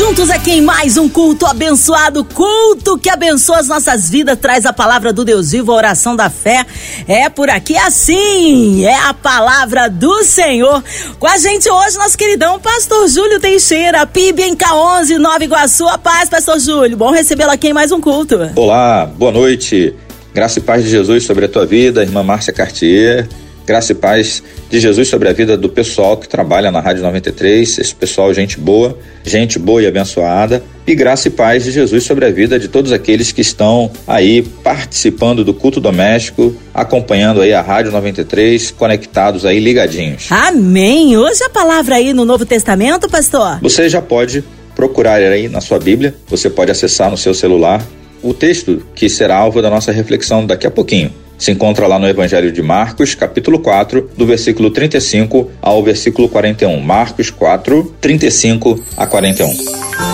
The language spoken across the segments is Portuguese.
Juntos aqui em mais um culto abençoado, culto que abençoa as nossas vidas, traz a palavra do Deus vivo, a oração da fé. É por aqui assim, é a palavra do Senhor. Com a gente hoje, nosso queridão Pastor Júlio Teixeira, PIB em K11, Nova Iguaçu. A paz, Pastor Júlio. Bom recebê-lo aqui em mais um culto. Olá, boa noite. Graça e paz de Jesus sobre a tua vida, irmã Márcia Cartier. Graça e paz de Jesus sobre a vida do pessoal que trabalha na Rádio 93, esse pessoal, gente boa, gente boa e abençoada. E graça e paz de Jesus sobre a vida de todos aqueles que estão aí participando do culto doméstico, acompanhando aí a Rádio 93, conectados aí, ligadinhos. Amém. Hoje a palavra aí no Novo Testamento, pastor? Você já pode procurar aí na sua Bíblia, você pode acessar no seu celular o texto que será alvo da nossa reflexão daqui a pouquinho se encontra lá no Evangelho de Marcos, capítulo 4, do versículo 35 ao versículo 41. Marcos 4, 35 a 41.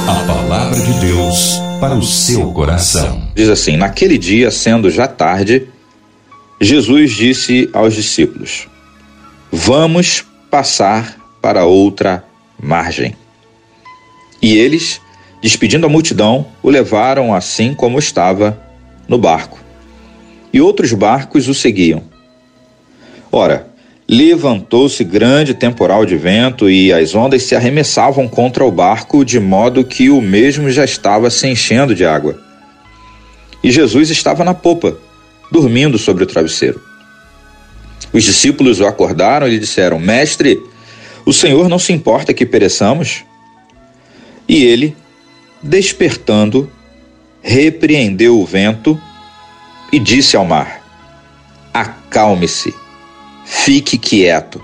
A palavra de Deus para o seu coração. Diz assim: Naquele dia, sendo já tarde, Jesus disse aos discípulos: Vamos passar para outra margem. E eles, despedindo a multidão, o levaram assim como estava no barco e outros barcos o seguiam. Ora, levantou-se grande temporal de vento e as ondas se arremessavam contra o barco, de modo que o mesmo já estava se enchendo de água. E Jesus estava na popa, dormindo sobre o travesseiro. Os discípulos o acordaram e lhe disseram: Mestre, o Senhor não se importa que pereçamos? E ele, despertando, repreendeu o vento e disse ao mar: Acalme-se, fique quieto.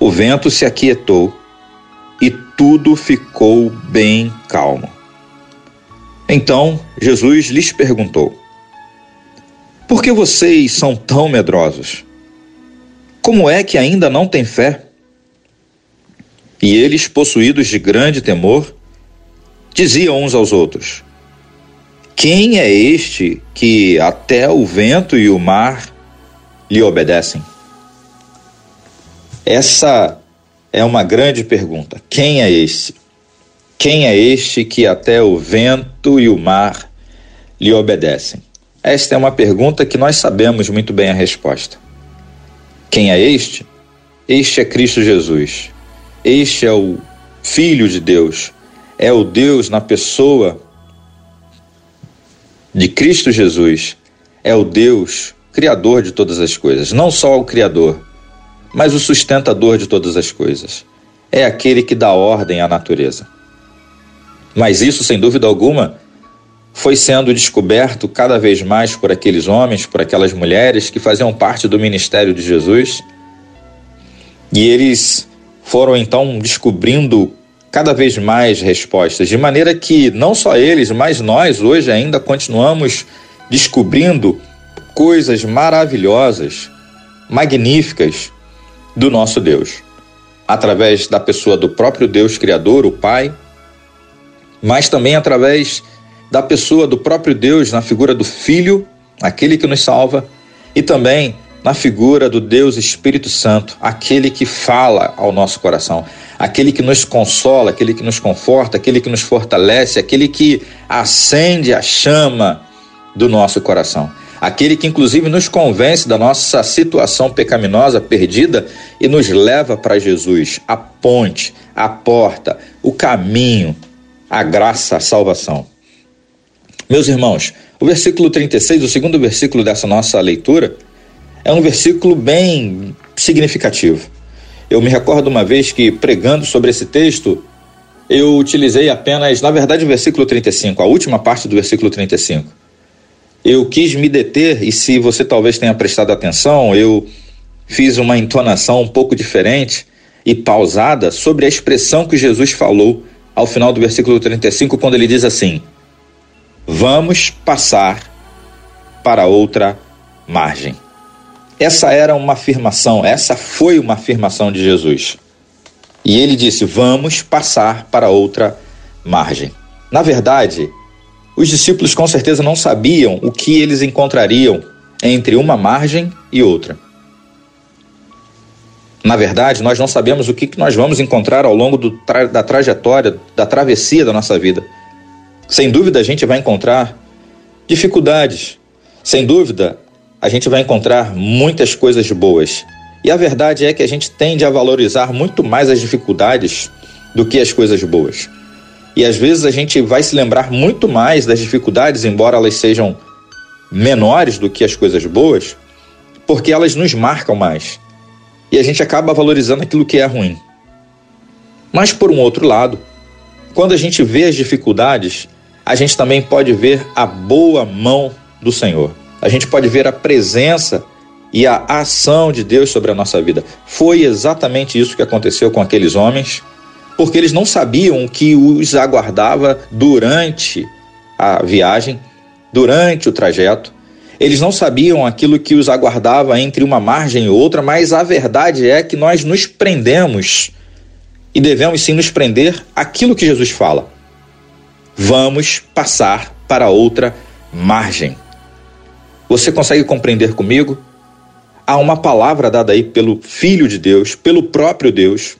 O vento se aquietou e tudo ficou bem calmo. Então Jesus lhes perguntou: Por que vocês são tão medrosos? Como é que ainda não têm fé? E eles, possuídos de grande temor, diziam uns aos outros: quem é este que até o vento e o mar lhe obedecem? Essa é uma grande pergunta. Quem é este? Quem é este que até o vento e o mar lhe obedecem? Esta é uma pergunta que nós sabemos muito bem a resposta. Quem é este? Este é Cristo Jesus. Este é o Filho de Deus. É o Deus na pessoa de Cristo Jesus é o Deus criador de todas as coisas, não só o criador, mas o sustentador de todas as coisas. É aquele que dá ordem à natureza. Mas isso, sem dúvida alguma, foi sendo descoberto cada vez mais por aqueles homens, por aquelas mulheres que faziam parte do ministério de Jesus. E eles foram então descobrindo cada vez mais respostas, de maneira que não só eles, mas nós hoje ainda continuamos descobrindo coisas maravilhosas, magníficas do nosso Deus, através da pessoa do próprio Deus Criador, o Pai, mas também através da pessoa do próprio Deus na figura do Filho, aquele que nos salva, e também na figura do Deus Espírito Santo, aquele que fala ao nosso coração, aquele que nos consola, aquele que nos conforta, aquele que nos fortalece, aquele que acende a chama do nosso coração. Aquele que inclusive nos convence da nossa situação pecaminosa, perdida e nos leva para Jesus, a ponte, a porta, o caminho, a graça, a salvação. Meus irmãos, o versículo 36, o segundo versículo dessa nossa leitura, é um versículo bem significativo. Eu me recordo uma vez que, pregando sobre esse texto, eu utilizei apenas, na verdade, o versículo 35, a última parte do versículo 35. Eu quis me deter, e se você talvez tenha prestado atenção, eu fiz uma entonação um pouco diferente e pausada sobre a expressão que Jesus falou ao final do versículo 35, quando ele diz assim: Vamos passar para outra margem. Essa era uma afirmação, essa foi uma afirmação de Jesus. E ele disse: Vamos passar para outra margem. Na verdade, os discípulos com certeza não sabiam o que eles encontrariam entre uma margem e outra. Na verdade, nós não sabemos o que nós vamos encontrar ao longo tra da trajetória, da travessia da nossa vida. Sem dúvida, a gente vai encontrar dificuldades. Sem dúvida, a gente vai encontrar muitas coisas boas. E a verdade é que a gente tende a valorizar muito mais as dificuldades do que as coisas boas. E às vezes a gente vai se lembrar muito mais das dificuldades, embora elas sejam menores do que as coisas boas, porque elas nos marcam mais. E a gente acaba valorizando aquilo que é ruim. Mas por um outro lado, quando a gente vê as dificuldades, a gente também pode ver a boa mão do Senhor. A gente pode ver a presença e a ação de Deus sobre a nossa vida. Foi exatamente isso que aconteceu com aqueles homens, porque eles não sabiam o que os aguardava durante a viagem, durante o trajeto. Eles não sabiam aquilo que os aguardava entre uma margem e outra, mas a verdade é que nós nos prendemos e devemos sim nos prender aquilo que Jesus fala. Vamos passar para outra margem. Você consegue compreender comigo? Há uma palavra dada aí pelo Filho de Deus, pelo próprio Deus,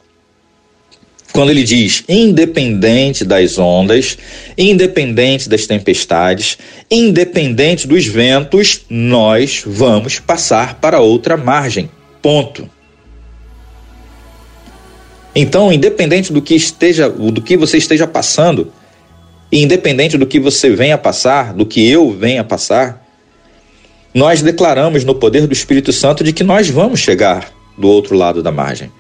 quando ele diz: independente das ondas, independente das tempestades, independente dos ventos, nós vamos passar para outra margem. Ponto. Então, independente do que esteja, do que você esteja passando, independente do que você venha passar, do que eu venha passar, nós declaramos no poder do Espírito Santo de que nós vamos chegar do outro lado da margem.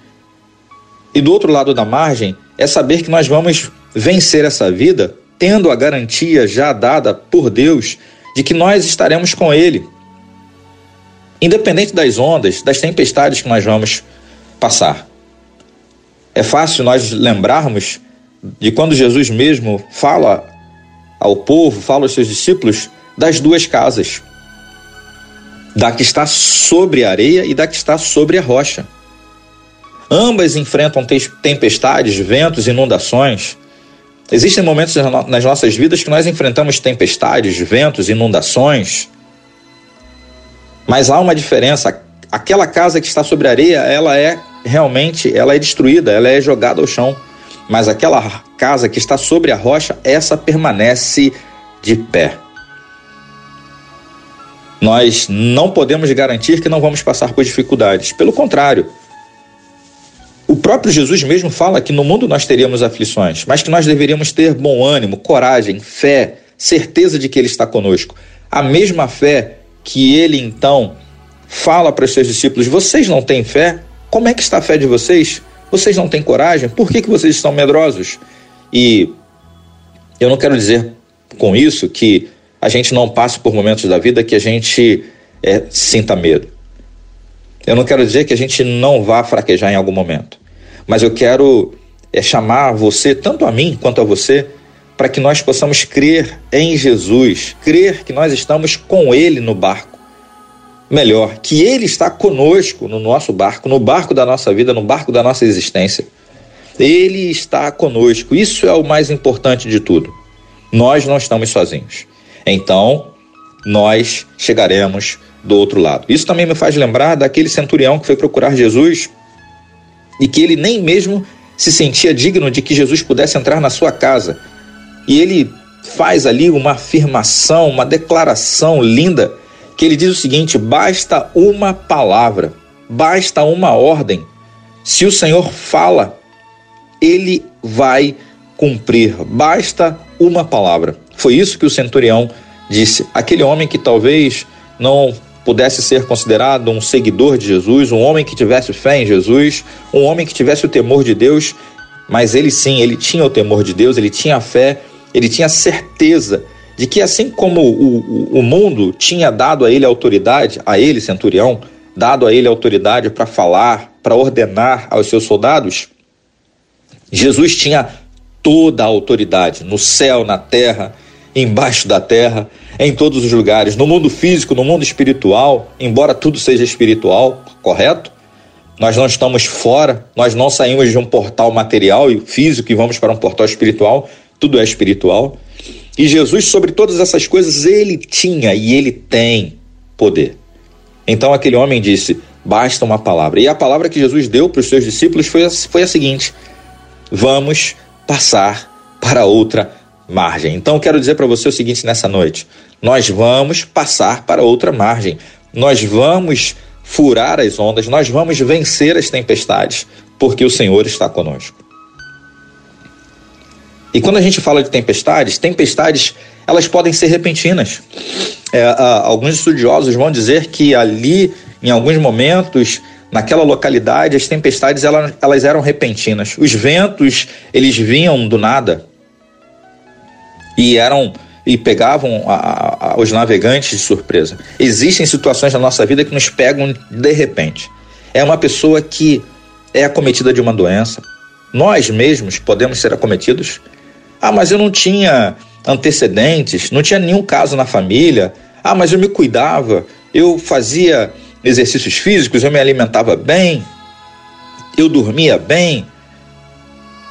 E do outro lado da margem é saber que nós vamos vencer essa vida tendo a garantia já dada por Deus de que nós estaremos com Ele. Independente das ondas, das tempestades que nós vamos passar. É fácil nós lembrarmos de quando Jesus mesmo fala ao povo, fala aos seus discípulos das duas casas da que está sobre a areia e da que está sobre a rocha. Ambas enfrentam tempestades, ventos, inundações. Existem momentos nas nossas vidas que nós enfrentamos tempestades, ventos, inundações. Mas há uma diferença. Aquela casa que está sobre a areia, ela é realmente, ela é destruída, ela é jogada ao chão. Mas aquela casa que está sobre a rocha, essa permanece de pé. Nós não podemos garantir que não vamos passar por dificuldades. Pelo contrário, o próprio Jesus mesmo fala que no mundo nós teríamos aflições, mas que nós deveríamos ter bom ânimo, coragem, fé, certeza de que Ele está conosco. A mesma fé que Ele então fala para os seus discípulos: vocês não têm fé? Como é que está a fé de vocês? Vocês não têm coragem? Por que, que vocês estão medrosos? E eu não quero dizer com isso que a gente não passe por momentos da vida que a gente é, sinta medo. Eu não quero dizer que a gente não vá fraquejar em algum momento, mas eu quero é, chamar você, tanto a mim quanto a você, para que nós possamos crer em Jesus, crer que nós estamos com Ele no barco. Melhor, que Ele está conosco no nosso barco, no barco da nossa vida, no barco da nossa existência. Ele está conosco, isso é o mais importante de tudo. Nós não estamos sozinhos então nós chegaremos do outro lado. Isso também me faz lembrar daquele centurião que foi procurar Jesus e que ele nem mesmo se sentia digno de que Jesus pudesse entrar na sua casa. E ele faz ali uma afirmação, uma declaração linda, que ele diz o seguinte: basta uma palavra, basta uma ordem. Se o Senhor fala, ele vai cumprir. Basta uma palavra. Foi isso que o centurião disse. Aquele homem que talvez não pudesse ser considerado um seguidor de Jesus, um homem que tivesse fé em Jesus, um homem que tivesse o temor de Deus, mas ele sim, ele tinha o temor de Deus, ele tinha fé, ele tinha certeza de que assim como o, o, o mundo tinha dado a ele autoridade, a ele, centurião, dado a ele autoridade para falar, para ordenar aos seus soldados, Jesus tinha toda a autoridade no céu, na terra, embaixo da terra, em todos os lugares, no mundo físico, no mundo espiritual, embora tudo seja espiritual, correto? Nós não estamos fora, nós não saímos de um portal material e físico e vamos para um portal espiritual, tudo é espiritual. E Jesus, sobre todas essas coisas, ele tinha e ele tem poder. Então aquele homem disse: basta uma palavra. E a palavra que Jesus deu para os seus discípulos foi a, foi a seguinte: vamos passar para outra margem. Então quero dizer para você o seguinte nessa noite: nós vamos passar para outra margem. Nós vamos furar as ondas, nós vamos vencer as tempestades, porque o Senhor está conosco. E quando a gente fala de tempestades, tempestades elas podem ser repentinas. É, alguns estudiosos vão dizer que ali, em alguns momentos, naquela localidade, as tempestades elas, elas eram repentinas. Os ventos eles vinham do nada e eram e pegavam a, a, os navegantes de surpresa. Existem situações na nossa vida que nos pegam de repente. É uma pessoa que é acometida de uma doença. Nós mesmos podemos ser acometidos ah, mas eu não tinha antecedentes, não tinha nenhum caso na família. Ah, mas eu me cuidava, eu fazia exercícios físicos, eu me alimentava bem, eu dormia bem.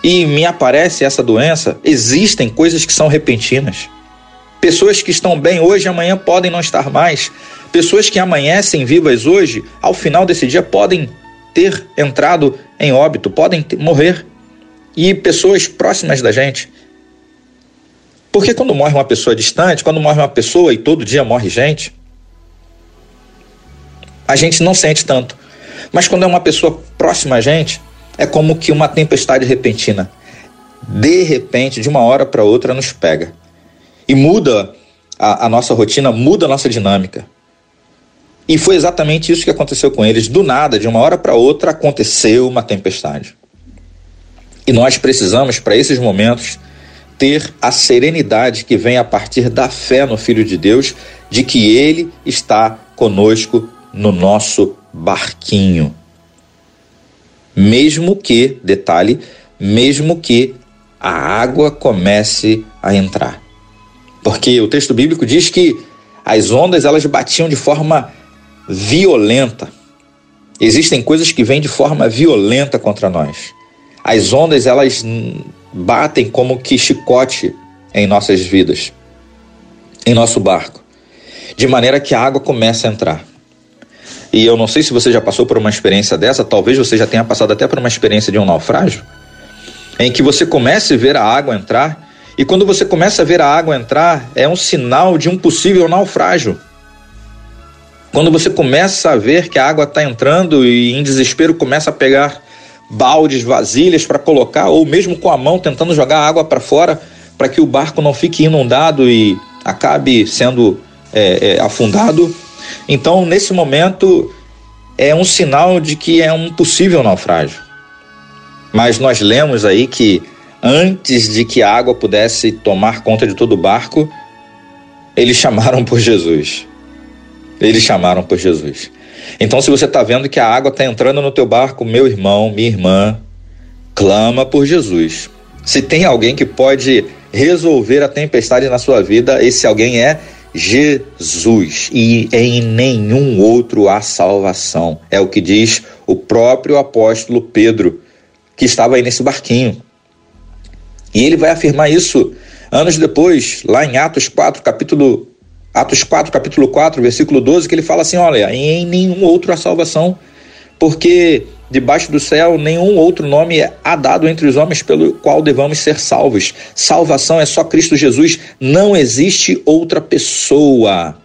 E me aparece essa doença. Existem coisas que são repentinas. Pessoas que estão bem hoje, amanhã podem não estar mais. Pessoas que amanhecem vivas hoje, ao final desse dia, podem ter entrado em óbito, podem morrer. E pessoas próximas da gente. Porque quando morre uma pessoa distante, quando morre uma pessoa e todo dia morre gente, a gente não sente tanto. Mas quando é uma pessoa próxima a gente, é como que uma tempestade repentina. De repente, de uma hora para outra, nos pega. E muda a, a nossa rotina, muda a nossa dinâmica. E foi exatamente isso que aconteceu com eles. Do nada, de uma hora para outra, aconteceu uma tempestade. E nós precisamos, para esses momentos, ter a serenidade que vem a partir da fé no Filho de Deus, de que Ele está conosco no nosso barquinho. Mesmo que, detalhe, mesmo que a água comece a entrar. Porque o texto bíblico diz que as ondas elas batiam de forma violenta. Existem coisas que vêm de forma violenta contra nós. As ondas elas batem como que chicote em nossas vidas, em nosso barco, de maneira que a água começa a entrar. E eu não sei se você já passou por uma experiência dessa, talvez você já tenha passado até por uma experiência de um naufrágio, em que você comece a ver a água entrar, e quando você começa a ver a água entrar, é um sinal de um possível naufrágio. Quando você começa a ver que a água está entrando e em desespero começa a pegar baldes, vasilhas para colocar, ou mesmo com a mão tentando jogar água para fora para que o barco não fique inundado e acabe sendo é, é, afundado. Então, nesse momento, é um sinal de que é um possível naufrágio. Mas nós lemos aí que antes de que a água pudesse tomar conta de todo o barco, eles chamaram por Jesus. Eles chamaram por Jesus. Então, se você está vendo que a água está entrando no teu barco, meu irmão, minha irmã, clama por Jesus. Se tem alguém que pode resolver a tempestade na sua vida, esse alguém é Jesus. E em nenhum outro há salvação. É o que diz o próprio apóstolo Pedro, que estava aí nesse barquinho. E ele vai afirmar isso anos depois, lá em Atos 4, capítulo Atos 4, capítulo 4, versículo 12, que ele fala assim: olha, em nenhum outro há salvação, porque debaixo do céu nenhum outro nome há dado entre os homens pelo qual devamos ser salvos. Salvação é só Cristo Jesus, não existe outra pessoa.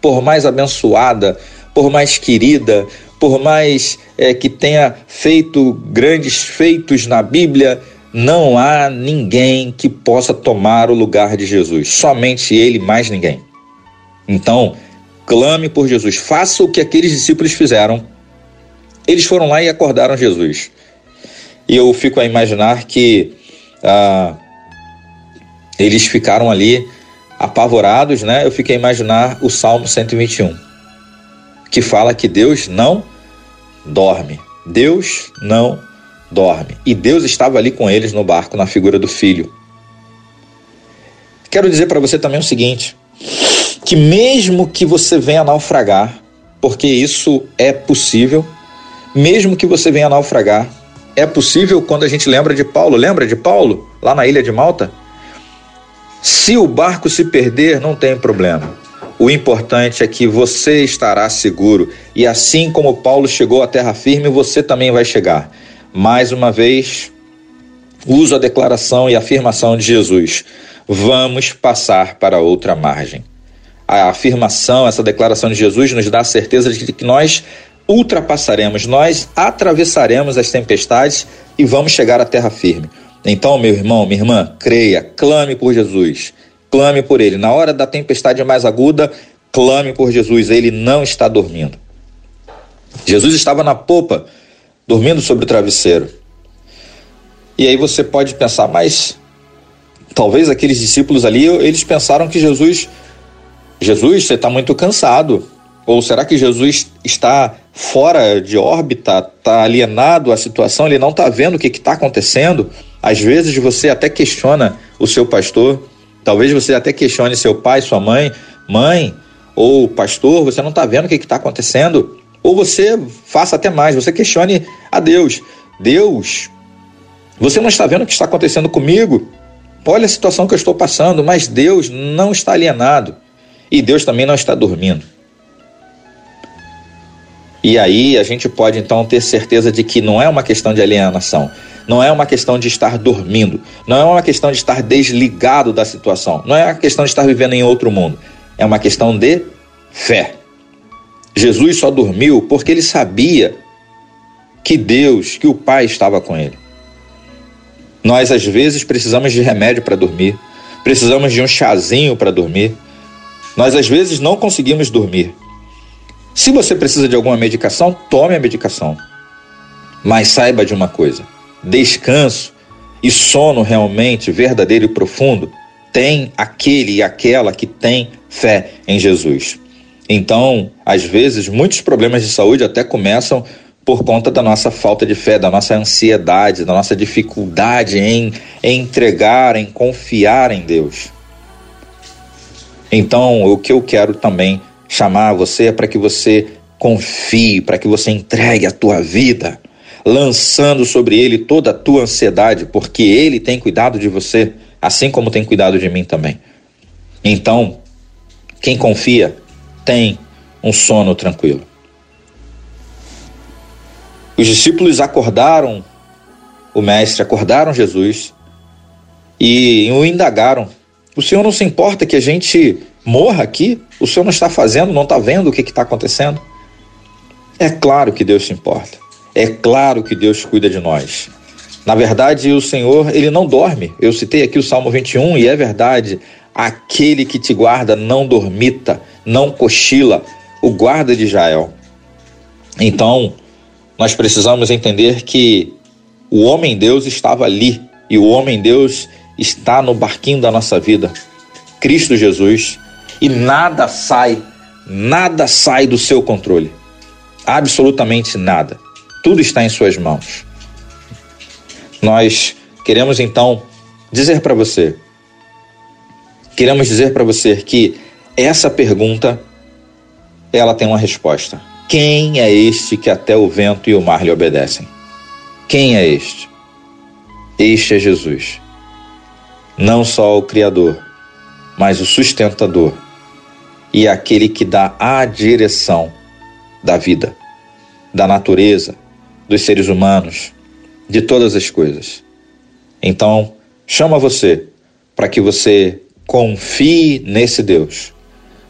Por mais abençoada, por mais querida, por mais é, que tenha feito grandes feitos na Bíblia, não há ninguém que possa tomar o lugar de Jesus, somente Ele, mais ninguém. Então, clame por Jesus, faça o que aqueles discípulos fizeram. Eles foram lá e acordaram Jesus. E eu fico a imaginar que ah, eles ficaram ali apavorados, né? Eu fico a imaginar o Salmo 121, que fala que Deus não dorme. Deus não dorme. E Deus estava ali com eles no barco, na figura do filho. Quero dizer para você também o seguinte: que mesmo que você venha naufragar, porque isso é possível, mesmo que você venha naufragar, é possível quando a gente lembra de Paulo, lembra de Paulo, lá na ilha de Malta? Se o barco se perder, não tem problema. O importante é que você estará seguro e assim como Paulo chegou à terra firme, você também vai chegar. Mais uma vez, uso a declaração e afirmação de Jesus: vamos passar para outra margem. A afirmação, essa declaração de Jesus nos dá a certeza de que nós ultrapassaremos, nós atravessaremos as tempestades e vamos chegar à terra firme. Então, meu irmão, minha irmã, creia, clame por Jesus, clame por Ele. Na hora da tempestade mais aguda, clame por Jesus, Ele não está dormindo. Jesus estava na popa, dormindo sobre o travesseiro. E aí você pode pensar, mas talvez aqueles discípulos ali, eles pensaram que Jesus, Jesus, você está muito cansado. Ou será que Jesus está fora de órbita, está alienado à situação, ele não está vendo o que está acontecendo? Às vezes você até questiona o seu pastor, talvez você até questione seu pai, sua mãe, mãe ou pastor, você não está vendo o que está acontecendo? Ou você faça até mais, você questione a Deus. Deus, você não está vendo o que está acontecendo comigo? Olha a situação que eu estou passando, mas Deus não está alienado e Deus também não está dormindo. E aí a gente pode então ter certeza de que não é uma questão de alienação, não é uma questão de estar dormindo, não é uma questão de estar desligado da situação, não é uma questão de estar vivendo em outro mundo, é uma questão de fé. Jesus só dormiu porque ele sabia que Deus, que o Pai estava com ele. Nós às vezes precisamos de remédio para dormir, precisamos de um chazinho para dormir. Nós às vezes não conseguimos dormir. Se você precisa de alguma medicação, tome a medicação. Mas saiba de uma coisa: descanso e sono realmente verdadeiro e profundo tem aquele e aquela que tem fé em Jesus. Então, às vezes, muitos problemas de saúde até começam por conta da nossa falta de fé, da nossa ansiedade, da nossa dificuldade em, em entregar, em confiar em Deus. Então, o que eu quero também chamar você é para que você confie, para que você entregue a tua vida lançando sobre ele toda a tua ansiedade, porque ele tem cuidado de você, assim como tem cuidado de mim também. Então, quem confia tem um sono tranquilo. Os discípulos acordaram o Mestre, acordaram Jesus e o indagaram. O Senhor não se importa que a gente morra aqui? O Senhor não está fazendo, não está vendo o que está acontecendo? É claro que Deus se importa. É claro que Deus cuida de nós. Na verdade, o Senhor, ele não dorme. Eu citei aqui o Salmo 21 e é verdade. Aquele que te guarda não dormita, não cochila, o guarda de Israel. Então, nós precisamos entender que o homem Deus estava ali e o homem Deus está no barquinho da nossa vida, Cristo Jesus, e nada sai, nada sai do seu controle. Absolutamente nada. Tudo está em suas mãos. Nós queremos então dizer para você, queremos dizer para você que essa pergunta ela tem uma resposta. Quem é este que até o vento e o mar lhe obedecem? Quem é este? Este é Jesus. Não só o Criador, mas o sustentador e aquele que dá a direção da vida, da natureza, dos seres humanos, de todas as coisas. Então, chama você para que você confie nesse Deus,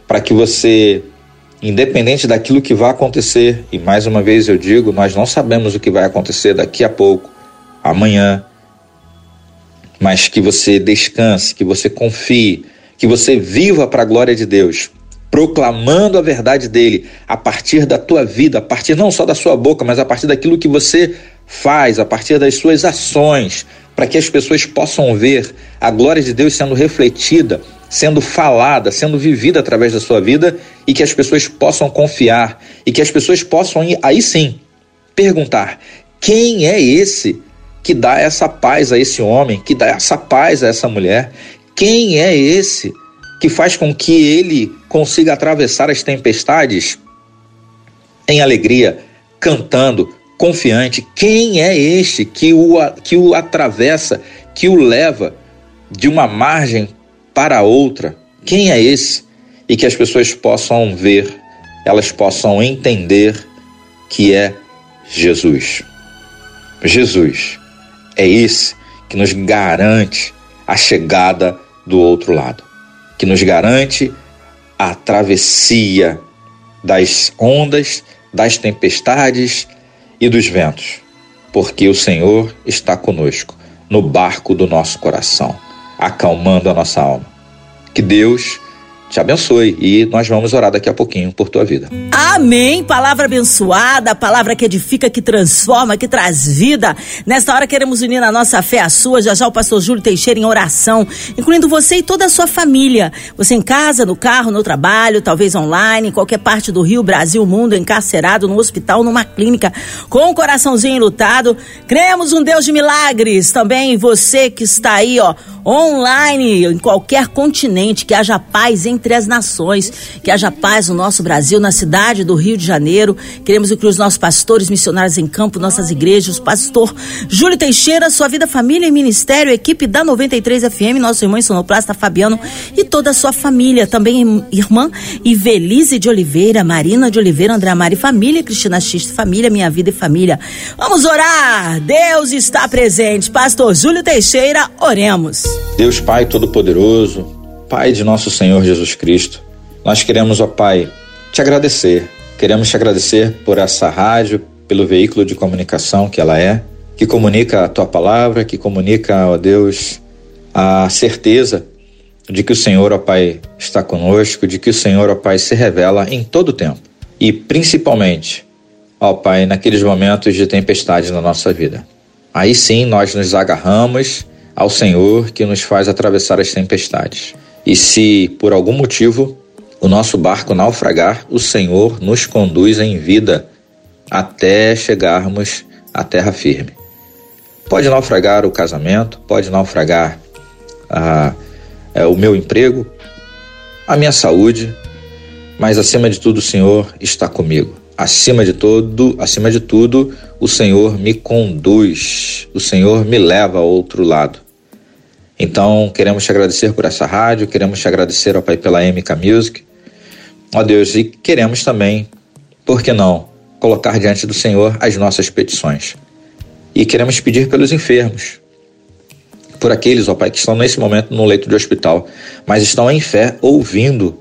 para que você, independente daquilo que vai acontecer, e mais uma vez eu digo, nós não sabemos o que vai acontecer daqui a pouco, amanhã, mas que você descanse, que você confie, que você viva para a glória de Deus, proclamando a verdade dele a partir da tua vida, a partir não só da sua boca, mas a partir daquilo que você faz, a partir das suas ações, para que as pessoas possam ver a glória de Deus sendo refletida, sendo falada, sendo vivida através da sua vida e que as pessoas possam confiar e que as pessoas possam aí sim perguntar: quem é esse que dá essa paz a esse homem, que dá essa paz a essa mulher? Quem é esse que faz com que ele consiga atravessar as tempestades em alegria, cantando, confiante. Quem é este que o, que o atravessa, que o leva de uma margem para outra quem é esse e que as pessoas possam ver, elas possam entender que é Jesus. Jesus é esse que nos garante a chegada do outro lado, que nos garante a travessia das ondas, das tempestades e dos ventos, porque o Senhor está conosco no barco do nosso coração, acalmando a nossa alma. Que Deus te abençoe e nós vamos orar daqui a pouquinho por tua vida. Amém. Palavra abençoada, palavra que edifica, que transforma, que traz vida. Nesta hora queremos unir a nossa fé à sua. Já já o pastor Júlio Teixeira em oração, incluindo você e toda a sua família. Você em casa, no carro, no trabalho, talvez online, em qualquer parte do Rio, Brasil, mundo, encarcerado, no hospital, numa clínica, com o coraçãozinho lutado. Cremos um Deus de milagres. Também você que está aí, ó, online, em qualquer continente, que haja paz entre as nações, que haja paz no nosso Brasil, na cidade do Rio de Janeiro. Queremos incluir os nossos pastores, missionários em campo, nossas igrejas, pastor Júlio Teixeira, sua vida, família e ministério, equipe da 93 FM, nosso irmão sonoplasta Fabiano e toda a sua família, também irmã Ivelise de Oliveira, Marina de Oliveira, André Mari família, Cristina X família, minha vida e família. Vamos orar! Deus está presente. Pastor Júlio Teixeira, oremos. Deus Pai Todo-Poderoso, Pai de nosso Senhor Jesus Cristo, nós queremos, ó Pai, te agradecer. Queremos te agradecer por essa rádio, pelo veículo de comunicação que ela é, que comunica a tua palavra, que comunica, ó Deus, a certeza de que o Senhor, ó Pai, está conosco, de que o Senhor, ó Pai, se revela em todo o tempo. E principalmente, ó Pai, naqueles momentos de tempestade na nossa vida. Aí sim nós nos agarramos ao Senhor que nos faz atravessar as tempestades. E se por algum motivo o nosso barco naufragar, o Senhor nos conduz em vida até chegarmos à terra firme. Pode naufragar o casamento, pode naufragar a, é, o meu emprego, a minha saúde, mas acima de tudo o Senhor está comigo. Acima de tudo, acima de tudo, o Senhor me conduz, o Senhor me leva ao outro lado. Então, queremos te agradecer por essa rádio, queremos te agradecer, ó Pai, pela MK Music. Ó Deus, e queremos também, por que não, colocar diante do Senhor as nossas petições. E queremos pedir pelos enfermos, por aqueles, ó Pai, que estão nesse momento no leito de hospital, mas estão em fé ouvindo,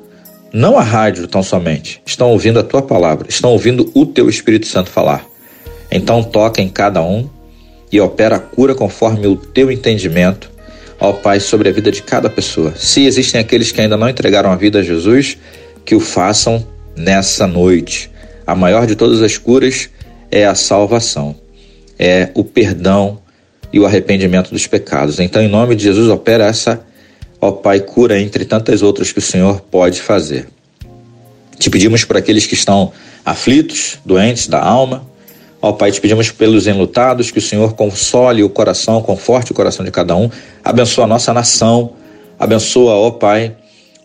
não a rádio tão somente, estão ouvindo a tua palavra, estão ouvindo o teu Espírito Santo falar. Então toca em cada um e opera a cura conforme o teu entendimento ó Pai, sobre a vida de cada pessoa. Se existem aqueles que ainda não entregaram a vida a Jesus, que o façam nessa noite. A maior de todas as curas é a salvação, é o perdão e o arrependimento dos pecados. Então, em nome de Jesus, opera essa, ó Pai, cura entre tantas outras que o Senhor pode fazer. Te pedimos por aqueles que estão aflitos, doentes da alma, Ó Pai, te pedimos pelos enlutados, que o Senhor console o coração, conforte o coração de cada um, abençoa a nossa nação, abençoa, ó Pai,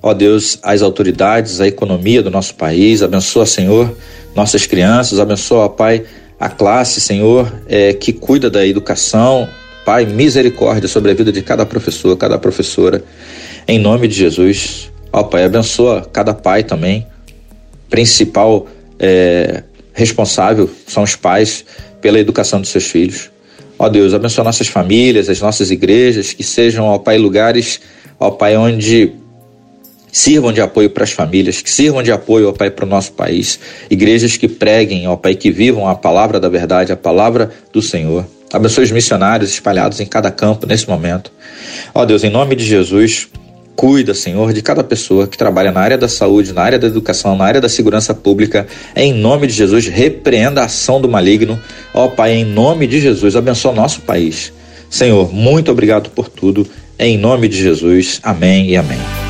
ó Deus, as autoridades, a economia do nosso país, abençoa, Senhor, nossas crianças, abençoa, ó Pai, a classe, Senhor, é, que cuida da educação, Pai, misericórdia sobre a vida de cada professor, cada professora, em nome de Jesus. Ó Pai, abençoa cada pai também, principal é, responsável são os pais pela educação dos seus filhos. Ó Deus, abençoa nossas famílias, as nossas igrejas, que sejam, ó Pai, lugares, ó Pai, onde sirvam de apoio para as famílias, que sirvam de apoio, ó Pai, para o nosso país. Igrejas que preguem, ó Pai, que vivam a palavra da verdade, a palavra do Senhor. Abençoe os missionários espalhados em cada campo nesse momento. Ó Deus, em nome de Jesus, Cuida, Senhor, de cada pessoa que trabalha na área da saúde, na área da educação, na área da segurança pública. Em nome de Jesus, repreenda a ação do maligno. Ó Pai, em nome de Jesus, abençoa nosso país. Senhor, muito obrigado por tudo. Em nome de Jesus. Amém e amém.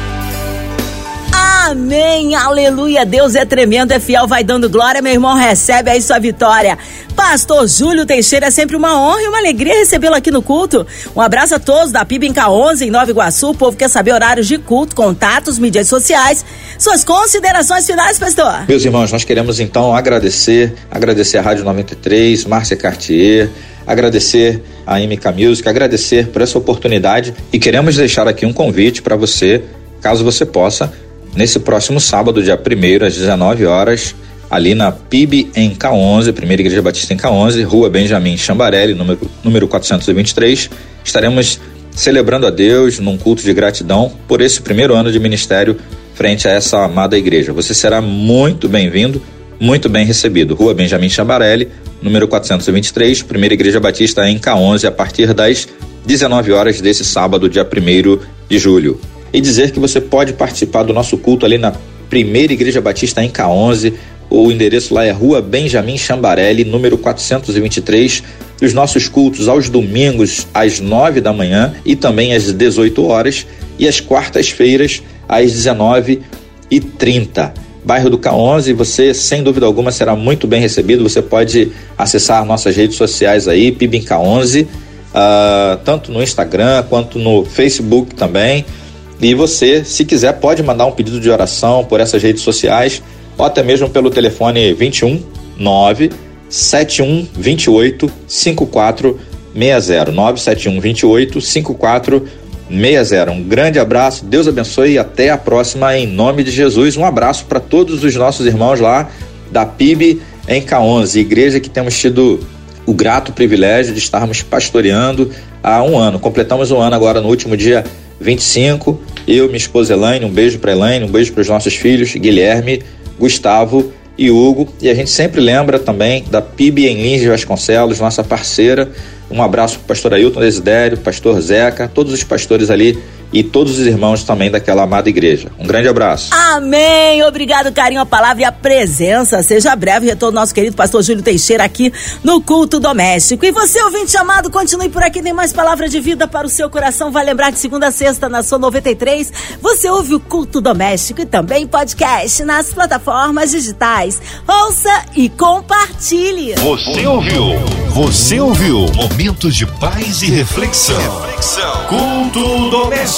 Amém, aleluia, Deus é tremendo, é fiel, vai dando glória, meu irmão, recebe aí sua vitória. Pastor Júlio Teixeira, é sempre uma honra e uma alegria recebê-lo aqui no culto. Um abraço a todos da PIB em K11, em Nova Iguaçu, o povo quer saber horários de culto, contatos, mídias sociais, suas considerações finais, pastor. Meus irmãos, nós queremos então agradecer, agradecer a Rádio 93, Márcia Cartier, agradecer a MK Music, agradecer por essa oportunidade e queremos deixar aqui um convite para você, caso você possa, nesse próximo sábado, dia 1 às 19 horas, ali na PIB em K11, Primeira Igreja Batista em K11, Rua Benjamin Chambarelli, número, número 423. Estaremos celebrando a Deus num culto de gratidão por esse primeiro ano de ministério frente a essa amada igreja. Você será muito bem-vindo, muito bem recebido. Rua Benjamin Chambarelli, número 423, Primeira Igreja Batista em K11, a partir das 19 horas desse sábado, dia 1 de julho. E dizer que você pode participar do nosso culto ali na Primeira Igreja Batista em K11. O endereço lá é Rua Benjamin Chambarelli, número 423. Os nossos cultos aos domingos às 9 da manhã e também às 18 horas e às quartas-feiras às 19h30. Bairro do K11, você sem dúvida alguma será muito bem recebido. Você pode acessar nossas redes sociais aí, PIBINK11, uh, ah, tanto no Instagram quanto no Facebook também. E você, se quiser, pode mandar um pedido de oração por essas redes sociais ou até mesmo pelo telefone 21 9 7128 5460 97128 5460 60. Um grande abraço, Deus abençoe e até a próxima em nome de Jesus. Um abraço para todos os nossos irmãos lá da PIB em K11, igreja que temos tido o grato privilégio de estarmos pastoreando há um ano. Completamos um ano agora no último dia 25. Eu, minha esposa Elaine, um beijo para Elaine, um beijo para os nossos filhos, Guilherme, Gustavo e Hugo. E a gente sempre lembra também da PIB em Lins de Vasconcelos, nossa parceira, um abraço para o pastor Ailton Desidério, pastor Zeca, todos os pastores ali e todos os irmãos também daquela amada igreja. Um grande abraço. Amém. Obrigado, carinho, a palavra e a presença. Seja breve retorno nosso querido pastor Júlio Teixeira aqui no culto doméstico. E você, ouvinte amado, continue por aqui, tem mais palavra de vida para o seu coração. Vai lembrar de segunda a sexta na sua 93. Você ouve o culto doméstico e também podcast nas plataformas digitais. Ouça e compartilhe. Você ouviu? Você ouviu? Momentos de paz e reflexão. reflexão. Culto doméstico.